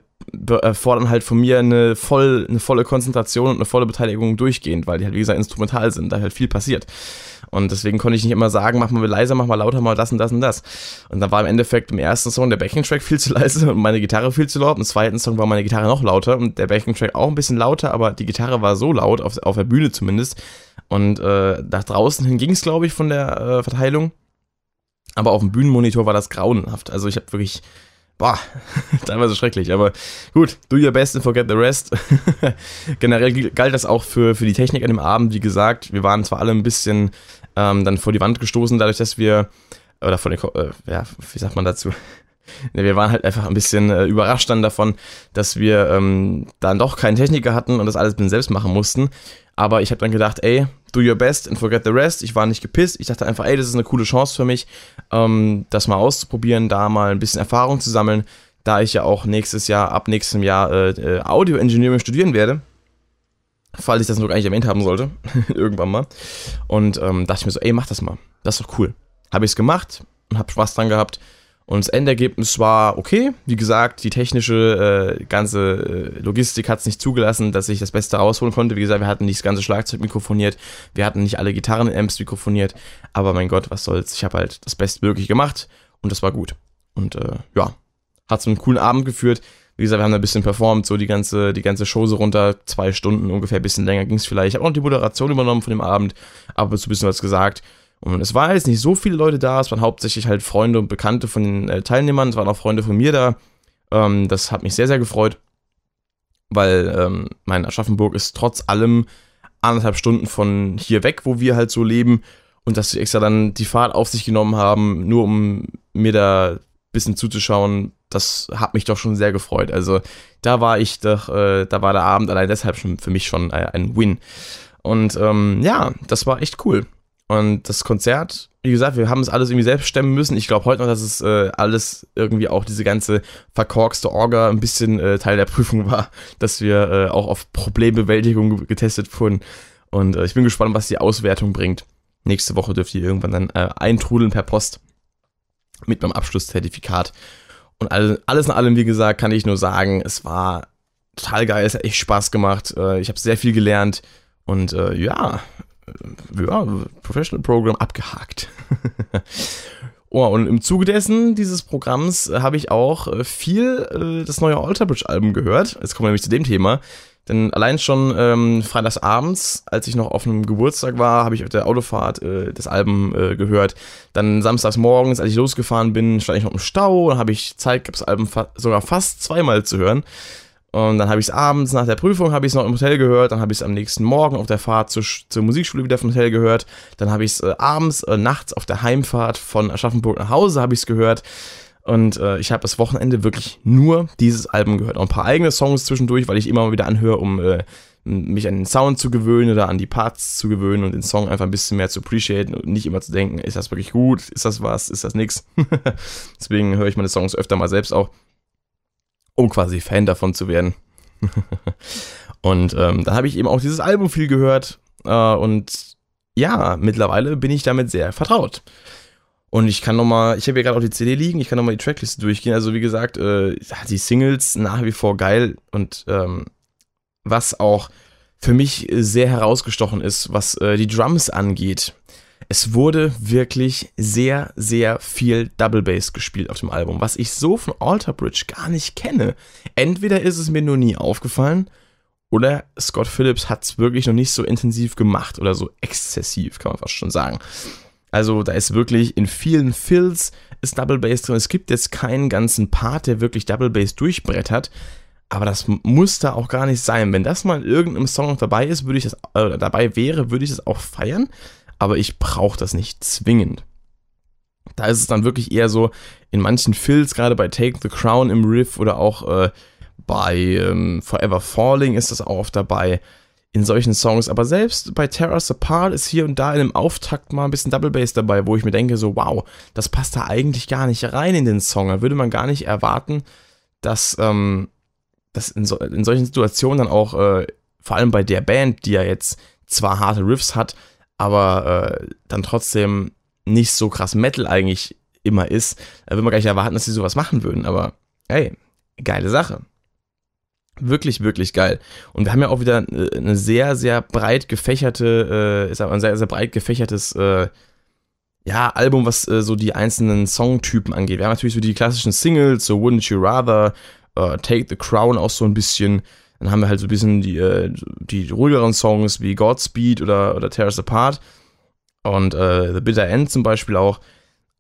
erfordern halt von mir eine, voll, eine volle Konzentration und eine volle Beteiligung durchgehend, weil die halt, wie gesagt, instrumental sind, da halt viel passiert. Und deswegen konnte ich nicht immer sagen, mach mal leiser, mach mal lauter, mal das und das und das. Und dann war im Endeffekt im ersten Song der Backing-Track viel zu leise und meine Gitarre viel zu laut. Im zweiten Song war meine Gitarre noch lauter und der Backing-Track auch ein bisschen lauter, aber die Gitarre war so laut, auf, auf der Bühne zumindest. Und äh, nach draußen hin ging es, glaube ich, von der äh, Verteilung. Aber auf dem Bühnenmonitor war das grauenhaft. Also ich habe wirklich boah, teilweise schrecklich, aber gut, do your best and forget the rest. Generell galt das auch für, für die Technik an dem Abend, wie gesagt, wir waren zwar alle ein bisschen ähm, dann vor die Wand gestoßen, dadurch, dass wir, oder vor den, äh, ja, wie sagt man dazu? Wir waren halt einfach ein bisschen äh, überrascht dann davon, dass wir ähm, dann doch keinen Techniker hatten und das alles selbst machen mussten. Aber ich habe dann gedacht, ey, do your best and forget the rest. Ich war nicht gepisst. Ich dachte einfach, ey, das ist eine coole Chance für mich, ähm, das mal auszuprobieren, da mal ein bisschen Erfahrung zu sammeln, da ich ja auch nächstes Jahr, ab nächstem Jahr äh, äh Audio Engineering studieren werde. Falls ich das noch nicht erwähnt haben sollte, irgendwann mal. Und ähm, dachte ich mir so, ey, mach das mal. Das ist doch cool. Habe ich es gemacht und habe Spaß dran gehabt. Und das Endergebnis war okay. Wie gesagt, die technische äh, ganze äh, Logistik hat es nicht zugelassen, dass ich das Beste rausholen konnte. Wie gesagt, wir hatten nicht das ganze Schlagzeug mikrofoniert, wir hatten nicht alle Gitarren-Amps mikrofoniert. Aber mein Gott, was soll's. Ich habe halt das Bestmögliche gemacht und das war gut. Und äh, ja, hat so einen coolen Abend geführt. Wie gesagt, wir haben da ein bisschen performt, so die ganze, die ganze Show so runter, zwei Stunden ungefähr, ein bisschen länger ging es vielleicht. Ich habe auch noch die Moderation übernommen von dem Abend, aber so ein bisschen was gesagt. Und es waren jetzt nicht so viele Leute da, es waren hauptsächlich halt Freunde und Bekannte von den äh, Teilnehmern, es waren auch Freunde von mir da. Ähm, das hat mich sehr, sehr gefreut, weil ähm, mein Aschaffenburg ist trotz allem anderthalb Stunden von hier weg, wo wir halt so leben. Und dass sie extra dann die Fahrt auf sich genommen haben, nur um mir da ein bisschen zuzuschauen, das hat mich doch schon sehr gefreut. Also da war ich doch, äh, da war der Abend allein deshalb schon für mich schon äh, ein Win. Und ähm, ja, das war echt cool. Und das Konzert, wie gesagt, wir haben es alles irgendwie selbst stemmen müssen. Ich glaube heute noch, dass es äh, alles irgendwie auch diese ganze verkorkste Orga ein bisschen äh, Teil der Prüfung war, dass wir äh, auch auf Problembewältigung getestet wurden. Und äh, ich bin gespannt, was die Auswertung bringt. Nächste Woche dürft ihr irgendwann dann äh, eintrudeln per Post mit meinem Abschlusszertifikat. Und all, alles in allem, wie gesagt, kann ich nur sagen, es war total geil, es hat echt Spaß gemacht. Äh, ich habe sehr viel gelernt. Und äh, ja, ja, Professional Program abgehakt. oh, und im Zuge dessen, dieses Programms, habe ich auch äh, viel äh, das neue Alter Bridge Album gehört. Jetzt kommen wir nämlich zu dem Thema. Denn allein schon ähm, freitagsabends, als ich noch auf einem Geburtstag war, habe ich auf der Autofahrt äh, das Album äh, gehört. Dann samstags morgens, als ich losgefahren bin, stand ich noch im Stau. Dann habe ich Zeit das Album fa sogar fast zweimal zu hören. Und dann habe ich es abends nach der Prüfung, habe ich es noch im Hotel gehört, dann habe ich es am nächsten Morgen auf der Fahrt zur, zur Musikschule wieder vom Hotel gehört, dann habe ich es äh, abends, äh, nachts auf der Heimfahrt von Aschaffenburg nach Hause habe ich es gehört. Und äh, ich habe das Wochenende wirklich nur dieses Album gehört. Auch ein paar eigene Songs zwischendurch, weil ich immer mal wieder anhöre, um äh, mich an den Sound zu gewöhnen oder an die Parts zu gewöhnen und den Song einfach ein bisschen mehr zu appreciaten und nicht immer zu denken, ist das wirklich gut, ist das was, ist das nix. Deswegen höre ich meine Songs öfter mal selbst auch um quasi Fan davon zu werden. und ähm, dann habe ich eben auch dieses Album viel gehört äh, und ja, mittlerweile bin ich damit sehr vertraut. Und ich kann nochmal, ich habe hier gerade auch die CD liegen, ich kann nochmal die Trackliste durchgehen. Also wie gesagt, äh, die Singles nach wie vor geil und ähm, was auch für mich sehr herausgestochen ist, was äh, die Drums angeht es wurde wirklich sehr, sehr viel Double Bass gespielt auf dem Album, was ich so von Alter Bridge gar nicht kenne. Entweder ist es mir nur nie aufgefallen oder Scott Phillips hat es wirklich noch nicht so intensiv gemacht oder so exzessiv, kann man fast schon sagen. Also da ist wirklich in vielen Fills ist Double Bass drin. Es gibt jetzt keinen ganzen Part, der wirklich Double Bass durchbrettert. Aber das muss da auch gar nicht sein. Wenn das mal in irgendeinem Song noch dabei ist, würde ich das, äh, dabei wäre, würde ich das auch feiern aber ich brauche das nicht zwingend. Da ist es dann wirklich eher so, in manchen Fills, gerade bei Take the Crown im Riff oder auch äh, bei ähm, Forever Falling ist das auch oft dabei, in solchen Songs. Aber selbst bei Terrace Apart ist hier und da in einem Auftakt mal ein bisschen Double Bass dabei, wo ich mir denke, so, wow, das passt da eigentlich gar nicht rein in den Song. Da würde man gar nicht erwarten, dass, ähm, dass in, so, in solchen Situationen dann auch, äh, vor allem bei der Band, die ja jetzt zwar harte Riffs hat, aber äh, dann trotzdem nicht so krass Metal eigentlich immer ist, da will man gar nicht erwarten, dass sie sowas machen würden. Aber hey, geile Sache. Wirklich, wirklich geil. Und wir haben ja auch wieder äh, eine sehr, sehr breit gefächerte, äh, ist aber ein sehr, sehr breit gefächertes äh, ja, Album, was äh, so die einzelnen Songtypen angeht. Wir haben natürlich so die klassischen Singles, so Wouldn't You Rather, uh, Take the Crown auch so ein bisschen. Dann haben wir halt so ein bisschen die, äh, die ruhigeren Songs wie Godspeed oder, oder Tear Us Apart und äh, The Bitter End zum Beispiel auch.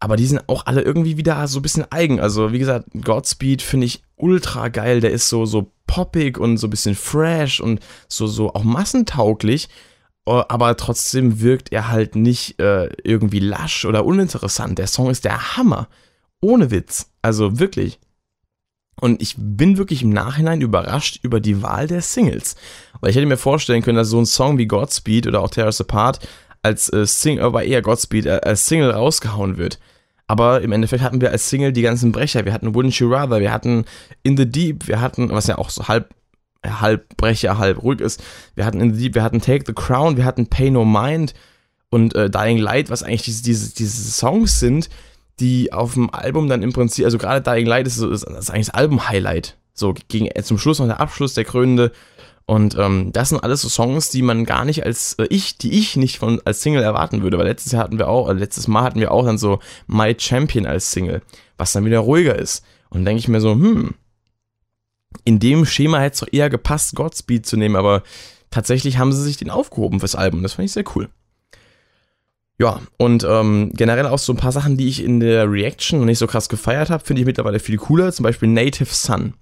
aber die sind auch alle irgendwie wieder so ein bisschen eigen. Also, wie gesagt, Godspeed finde ich ultra geil. Der ist so, so poppig und so ein bisschen fresh und so, so auch massentauglich. Äh, aber trotzdem wirkt er halt nicht äh, irgendwie lasch oder uninteressant. Der Song ist der Hammer. Ohne Witz. Also wirklich. Und ich bin wirklich im Nachhinein überrascht über die Wahl der Singles. Weil ich hätte mir vorstellen können, dass so ein Song wie Godspeed oder auch Tear Us Apart als äh, Single, aber eher Godspeed, äh, als Single rausgehauen wird. Aber im Endeffekt hatten wir als Single die ganzen Brecher. Wir hatten Wouldn't You Rather, wir hatten In the Deep, wir hatten, was ja auch so halb, halb Brecher, halb ruhig ist. Wir hatten In the Deep, wir hatten Take the Crown, wir hatten Pay No Mind und äh, Dying Light, was eigentlich diese, diese, diese Songs sind, die auf dem Album dann im Prinzip, also gerade Dying Light ist, ist, ist eigentlich das Album-Highlight. So, gegen, äh, zum Schluss noch der Abschluss, der krönende. Und ähm, das sind alles so Songs, die man gar nicht als äh, ich, die ich nicht von als Single erwarten würde. Weil letztes Jahr hatten wir auch, äh, letztes Mal hatten wir auch dann so My Champion als Single, was dann wieder ruhiger ist. Und denke ich mir so, hm, in dem Schema hätte es doch eher gepasst, Godspeed zu nehmen, aber tatsächlich haben sie sich den aufgehoben fürs Album. Das fand ich sehr cool. Ja, und ähm, generell auch so ein paar Sachen, die ich in der Reaction noch nicht so krass gefeiert habe, finde ich mittlerweile viel cooler. Zum Beispiel Native Sun.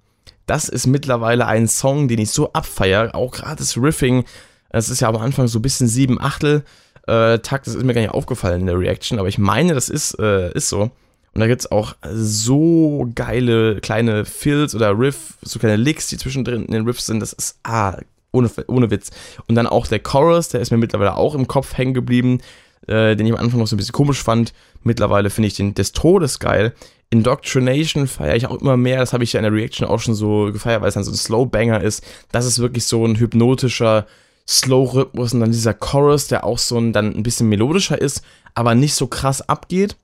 Das ist mittlerweile ein Song, den ich so abfeiere. Auch gerade das Riffing. Es ist ja am Anfang so ein bisschen sieben Achtel äh, Takt. Das ist mir gar nicht aufgefallen in der Reaction, aber ich meine, das ist, äh, ist so. Und da gibt es auch so geile kleine Fills oder Riff, so kleine Licks, die zwischendrin in den Riffs sind. Das ist, ah, ohne, ohne Witz. Und dann auch der Chorus, der ist mir mittlerweile auch im Kopf hängen geblieben, äh, den ich am Anfang noch so ein bisschen komisch fand. Mittlerweile finde ich den des Todes geil. Indoctrination feiere ich auch immer mehr. Das habe ich ja in der Reaction auch schon so gefeiert, weil es dann so ein Slow-Banger ist. Das ist wirklich so ein hypnotischer Slow-Rhythmus und dann dieser Chorus, der auch so ein, dann ein bisschen melodischer ist, aber nicht so krass abgeht,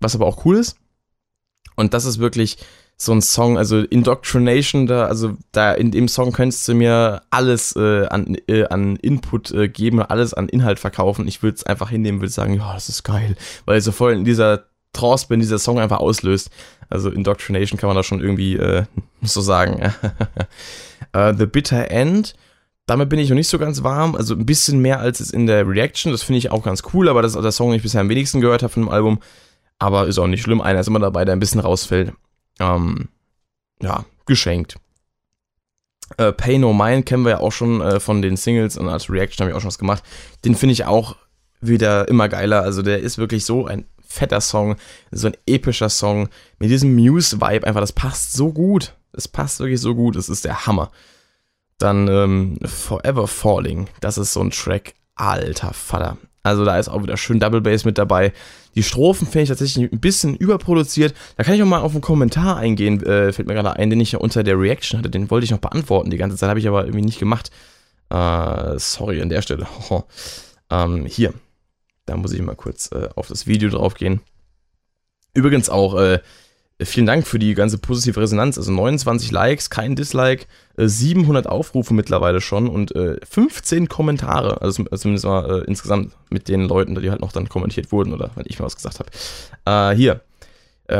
was aber auch cool ist. Und das ist wirklich so ein Song, also Indoctrination, da, also da in dem Song könntest du mir alles äh, an, äh, an Input äh, geben, alles an Inhalt verkaufen. Ich würde es einfach hinnehmen, würde sagen, ja, das ist geil, weil ich so voll in dieser Trance bin, dieser Song einfach auslöst. Also Indoctrination kann man da schon irgendwie äh, so sagen. uh, The Bitter End, damit bin ich noch nicht so ganz warm. Also ein bisschen mehr als es in der Reaction. Das finde ich auch ganz cool, aber das ist der Song, den ich bisher am wenigsten gehört habe von dem Album. Aber ist auch nicht schlimm. Einer ist immer dabei, der ein bisschen rausfällt. Ähm, ja, geschenkt. Äh, Pay No Mind kennen wir ja auch schon äh, von den Singles und als Reaction habe ich auch schon was gemacht. Den finde ich auch wieder immer geiler. Also der ist wirklich so ein fetter Song, so ein epischer Song mit diesem Muse-Vibe einfach, das passt so gut. Das passt wirklich so gut, das ist der Hammer. Dann ähm, Forever Falling, das ist so ein Track, alter Vater. Also da ist auch wieder schön Double Bass mit dabei. Die Strophen finde ich tatsächlich ein bisschen überproduziert. Da kann ich auch mal auf einen Kommentar eingehen, äh, fällt mir gerade ein, den ich ja unter der Reaction hatte. Den wollte ich noch beantworten die ganze Zeit, habe ich aber irgendwie nicht gemacht. Äh, sorry an der Stelle. ähm, hier, da muss ich mal kurz äh, auf das Video drauf gehen. Übrigens auch äh, vielen Dank für die ganze positive Resonanz. Also 29 Likes, kein Dislike, äh, 700 Aufrufe mittlerweile schon und 15 äh, Kommentare. Also zumindest mal äh, insgesamt mit den Leuten, die halt noch dann kommentiert wurden oder wenn ich mal was gesagt habe. Äh, hier.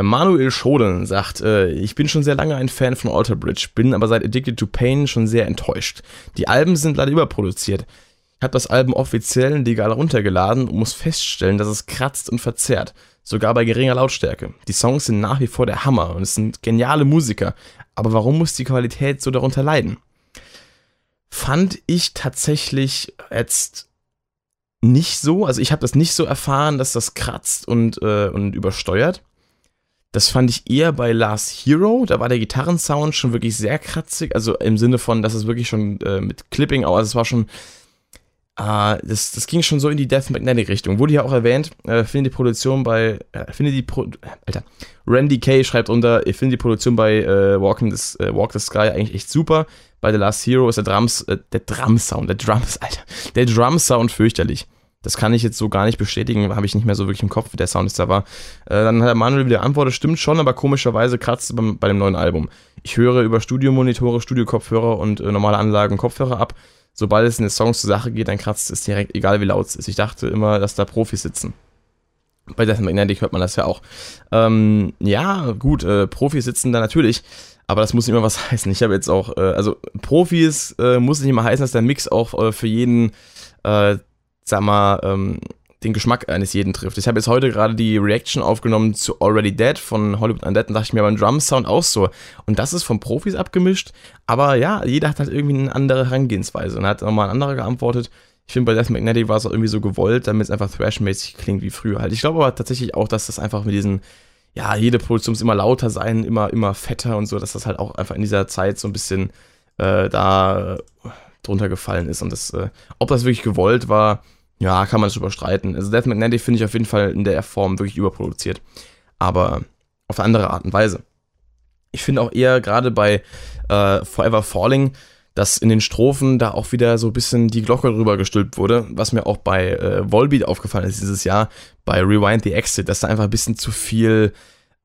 Manuel Schoden sagt, ich bin schon sehr lange ein Fan von Alter Bridge, bin aber seit Addicted to Pain schon sehr enttäuscht. Die Alben sind leider überproduziert habe das Album offiziell legal runtergeladen und muss feststellen, dass es kratzt und verzerrt, sogar bei geringer Lautstärke. Die Songs sind nach wie vor der Hammer und es sind geniale Musiker, aber warum muss die Qualität so darunter leiden? Fand ich tatsächlich jetzt nicht so, also ich habe das nicht so erfahren, dass das kratzt und, äh, und übersteuert. Das fand ich eher bei Last Hero. Da war der Gitarrensound schon wirklich sehr kratzig. Also im Sinne von, dass es wirklich schon äh, mit Clipping, also es war schon Uh, das, das ging schon so in die Death Magnetic Richtung. Wurde ja auch erwähnt, äh, finde die Produktion bei, äh, finde die Pro Alter, Randy Kay schreibt unter, ich finde die Produktion bei äh, Walking this, äh, Walk the Sky eigentlich echt super. Bei The Last Hero ist der Drums, äh, der Drum-Sound, der Drums, Alter, der Drum-Sound fürchterlich. Das kann ich jetzt so gar nicht bestätigen, habe ich nicht mehr so wirklich im Kopf, wie der Sound ist da war. Äh, dann hat der Manuel wieder antwortet, stimmt schon, aber komischerweise kratzt es bei, bei dem neuen Album. Ich höre über Studiomonitore, Studiokopfhörer und normale Anlagen Kopfhörer ab sobald es in den Songs zur Sache geht, dann kratzt es direkt, egal wie laut es ist. Ich dachte immer, dass da Profis sitzen. Bei Death Magnetic hört man das ja auch. Ähm, ja, gut, äh, Profis sitzen da natürlich, aber das muss nicht immer was heißen. Ich habe jetzt auch, äh, also Profis äh, muss nicht immer heißen, dass der Mix auch äh, für jeden, äh, sag mal, ähm, den Geschmack eines jeden trifft. Ich habe jetzt heute gerade die Reaction aufgenommen zu Already Dead von Hollywood Undead und dachte ich mir beim Drum Sound auch so. Und das ist von Profis abgemischt, aber ja, jeder hat halt irgendwie eine andere Herangehensweise und hat nochmal ein anderer geantwortet. Ich finde, bei Death Magnetic war es auch irgendwie so gewollt, damit es einfach Thrash-mäßig klingt wie früher halt. Ich glaube aber tatsächlich auch, dass das einfach mit diesen, ja, jede Produktion muss immer lauter sein, immer, immer fetter und so, dass das halt auch einfach in dieser Zeit so ein bisschen äh, da drunter gefallen ist. Und das, äh, ob das wirklich gewollt war, ja, kann man es überstreiten. Also Death Magnetic finde ich auf jeden Fall in der Form wirklich überproduziert. Aber auf eine andere Art und Weise. Ich finde auch eher gerade bei äh, Forever Falling, dass in den Strophen da auch wieder so ein bisschen die Glocke drüber gestülpt wurde, was mir auch bei äh, Volbeat aufgefallen ist dieses Jahr, bei Rewind the Exit, dass da einfach ein bisschen zu viel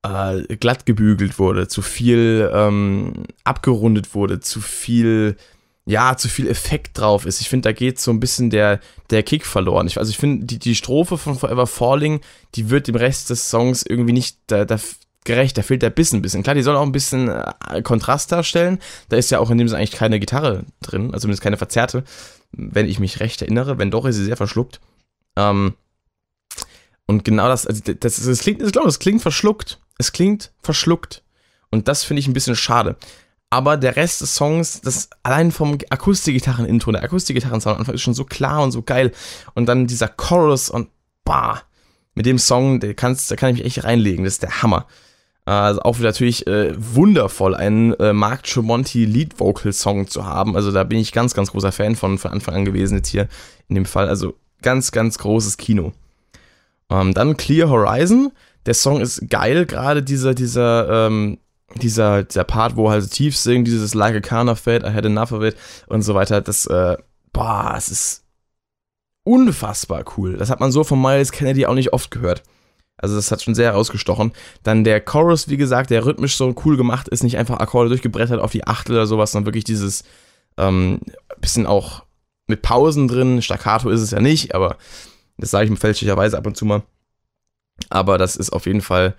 äh, glatt gebügelt wurde, zu viel ähm, abgerundet wurde, zu viel, ja, zu viel Effekt drauf ist. Ich finde, da geht so ein bisschen der, der Kick verloren. Ich, also ich finde, die, die Strophe von Forever Falling, die wird dem Rest des Songs irgendwie nicht, da, da, gerecht, da fehlt der Biss ein bisschen. Klar, die soll auch ein bisschen äh, Kontrast darstellen. Da ist ja auch in dem Sinne eigentlich keine Gitarre drin, also zumindest keine verzerrte, wenn ich mich recht erinnere. Wenn doch, ist sie sehr verschluckt. Ähm, und genau das, also das, das, das klingt, ich glaube, das klingt verschluckt. Es klingt verschluckt. Und das finde ich ein bisschen schade. Aber der Rest des Songs, das allein vom Akustikgitarren-Intro, der Akustikgitarren-Sound Anfang ist schon so klar und so geil. Und dann dieser Chorus und bah, mit dem Song, der kannst, da kann ich mich echt reinlegen. Das ist der Hammer. Also auch natürlich äh, wundervoll, einen äh, Mark Tremonti Lead Vocal Song zu haben. Also da bin ich ganz, ganz großer Fan von, von Anfang an gewesen jetzt hier in dem Fall. Also ganz, ganz großes Kino. Ähm, dann Clear Horizon. Der Song ist geil, gerade dieser, dieser, ähm, dieser, dieser Part, wo halt tief singt, dieses Like a Kana Fade, I had enough of it und so weiter. Das, äh, boah, es ist unfassbar cool. Das hat man so von Miles Kennedy auch nicht oft gehört. Also das hat schon sehr herausgestochen. Dann der Chorus, wie gesagt, der rhythmisch so cool gemacht ist, nicht einfach Akkorde durchgebrettert auf die Achtel oder sowas, sondern wirklich dieses ähm, bisschen auch mit Pausen drin. Staccato ist es ja nicht, aber das sage ich mir fälschlicherweise ab und zu mal. Aber das ist auf jeden Fall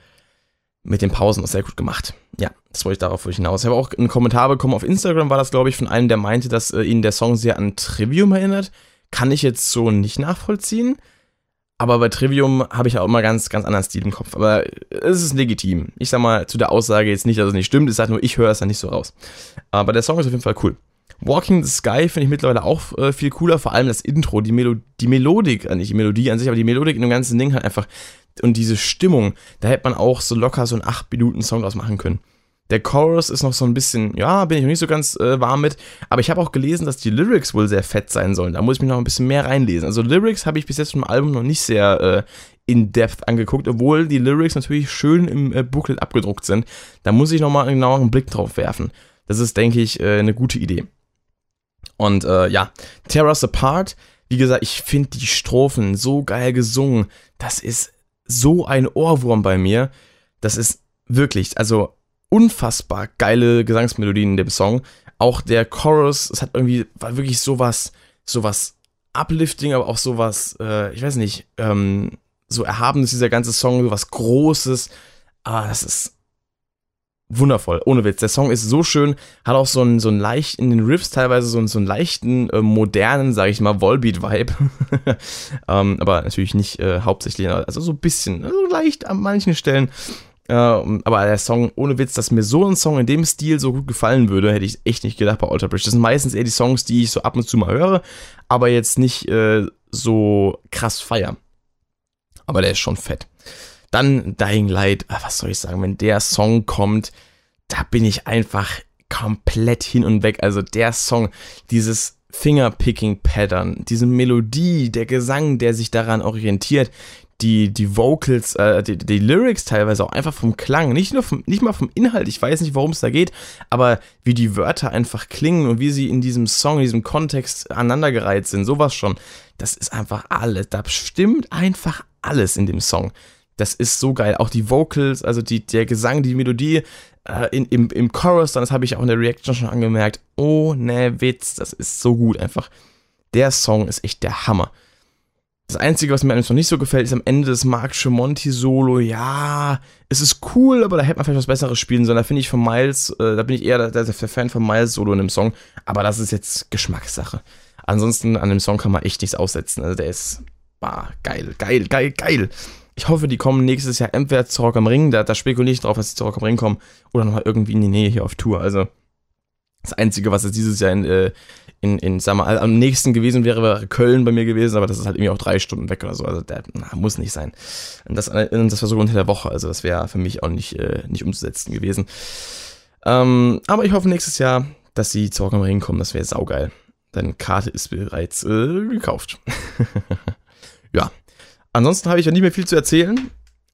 mit den Pausen auch sehr gut gemacht. Ja, das wollte ich darauf hinaus. Ich habe auch einen Kommentar bekommen auf Instagram, war das, glaube ich, von einem, der meinte, dass äh, ihn der Song sehr an Trivium erinnert. Kann ich jetzt so nicht nachvollziehen. Aber bei Trivium habe ich auch immer ganz, ganz anderen Stil im Kopf. Aber es ist legitim. Ich sag mal zu der Aussage jetzt nicht, dass es nicht stimmt. Ich sage nur, ich höre es dann nicht so raus. Aber der Song ist auf jeden Fall cool. Walking the Sky finde ich mittlerweile auch äh, viel cooler. Vor allem das Intro, die, Melo die Melodik, äh, nicht die Melodie an sich, aber die Melodik in dem ganzen Ding halt einfach. Und diese Stimmung, da hätte man auch so locker so einen 8-Minuten-Song draus machen können. Der Chorus ist noch so ein bisschen, ja, bin ich noch nicht so ganz äh, warm mit. Aber ich habe auch gelesen, dass die Lyrics wohl sehr fett sein sollen. Da muss ich mich noch ein bisschen mehr reinlesen. Also Lyrics habe ich bis jetzt vom Album noch nicht sehr äh, in-depth angeguckt, obwohl die Lyrics natürlich schön im äh, Booklet abgedruckt sind. Da muss ich nochmal einen genaueren Blick drauf werfen. Das ist, denke ich, äh, eine gute Idee. Und äh, ja, Tear Us Apart, wie gesagt, ich finde die Strophen so geil gesungen. Das ist so ein Ohrwurm bei mir. Das ist wirklich, also unfassbar geile Gesangsmelodien in dem Song. Auch der Chorus, es hat irgendwie, war wirklich sowas, sowas uplifting, aber auch sowas, äh, ich weiß nicht, ähm, so erhabenes, dieser ganze Song, sowas Großes. Aber das ist wundervoll, ohne Witz. Der Song ist so schön, hat auch so einen, so einen leicht, in den Riffs teilweise so einen, so einen leichten, äh, modernen, sage ich mal, Volbeat-Vibe. ähm, aber natürlich nicht äh, hauptsächlich, also so ein bisschen, also leicht an manchen Stellen. Äh, aber der Song, ohne Witz, dass mir so ein Song in dem Stil so gut gefallen würde, hätte ich echt nicht gedacht bei Alter Bridge. Das sind meistens eher die Songs, die ich so ab und zu mal höre, aber jetzt nicht äh, so krass feier. Aber der ist schon fett. Dann Dying Light, ah, was soll ich sagen, wenn der Song kommt, da bin ich einfach komplett hin und weg. Also der Song, dieses Fingerpicking-Pattern, diese Melodie, der Gesang, der sich daran orientiert, die, die Vocals, äh, die, die Lyrics teilweise auch einfach vom Klang, nicht nur vom, nicht mal vom Inhalt, ich weiß nicht, worum es da geht, aber wie die Wörter einfach klingen und wie sie in diesem Song, in diesem Kontext aneinandergereiht sind, sowas schon. Das ist einfach alles. Da stimmt einfach alles in dem Song. Das ist so geil. Auch die Vocals, also die, der Gesang, die Melodie äh, in, im, im Chorus, dann, das habe ich auch in der Reaction schon angemerkt. Oh, ne Witz, das ist so gut einfach. Der Song ist echt der Hammer. Das Einzige, was mir eigentlich noch nicht so gefällt, ist am Ende des Mark Tremonti-Solo. Ja, es ist cool, aber da hätte man vielleicht was Besseres spielen sollen. Da finde ich von Miles, äh, da bin ich eher der, der, Fan von Miles-Solo in dem Song. Aber das ist jetzt Geschmackssache. Ansonsten an dem Song kann man echt nichts aussetzen. Also der ist Bah, geil, geil, geil, geil. Ich hoffe, die kommen nächstes Jahr entweder zu Rock am Ring, da, da spekuliere ich drauf, dass sie zu Rock am Ring kommen, oder nochmal irgendwie in die Nähe hier auf Tour. Also, das Einzige, was jetzt dieses Jahr in, äh, in, in sag mal, am nächsten gewesen wäre, wäre Köln bei mir gewesen, aber das ist halt irgendwie auch drei Stunden weg oder so. Also, der na, muss nicht sein. Und das, das war sogar unter der Woche, also das wäre für mich auch nicht, äh, nicht umzusetzen gewesen. Ähm, aber ich hoffe nächstes Jahr, dass sie zu Rock am Ring kommen, das wäre saugeil. Deine Karte ist bereits äh, gekauft. ja. Ansonsten habe ich ja nicht mehr viel zu erzählen.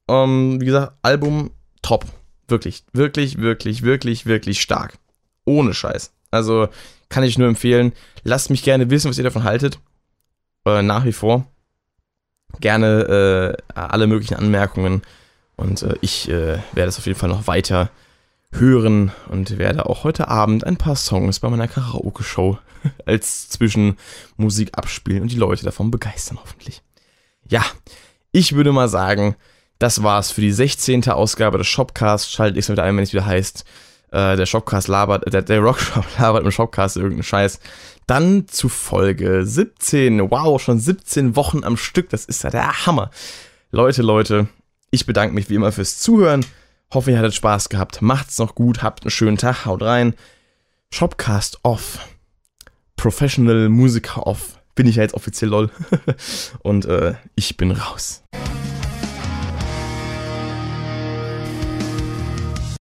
Ähm, wie gesagt, Album top. Wirklich, wirklich, wirklich, wirklich, wirklich stark. Ohne Scheiß. Also kann ich nur empfehlen. Lasst mich gerne wissen, was ihr davon haltet. Äh, nach wie vor. Gerne äh, alle möglichen Anmerkungen. Und äh, ich äh, werde es auf jeden Fall noch weiter hören und werde auch heute Abend ein paar Songs bei meiner Karaoke-Show als Zwischenmusik abspielen und die Leute davon begeistern hoffentlich. Ja, ich würde mal sagen, das war's für die 16. Ausgabe des Shopcast. Schaltet ich wieder ein, wenn es wieder heißt, äh, der Shopcast labert, der, der Rockshop labert im Shopcast irgendeinen Scheiß. Dann zu Folge 17. Wow, schon 17 Wochen am Stück. Das ist ja der Hammer. Leute, Leute, ich bedanke mich wie immer fürs Zuhören. Hoffe, ihr hattet Spaß gehabt. Macht's noch gut, habt einen schönen Tag, haut rein. Shopcast off. Professional Musiker off. Bin ich ja jetzt offiziell lol. Und äh, ich bin raus.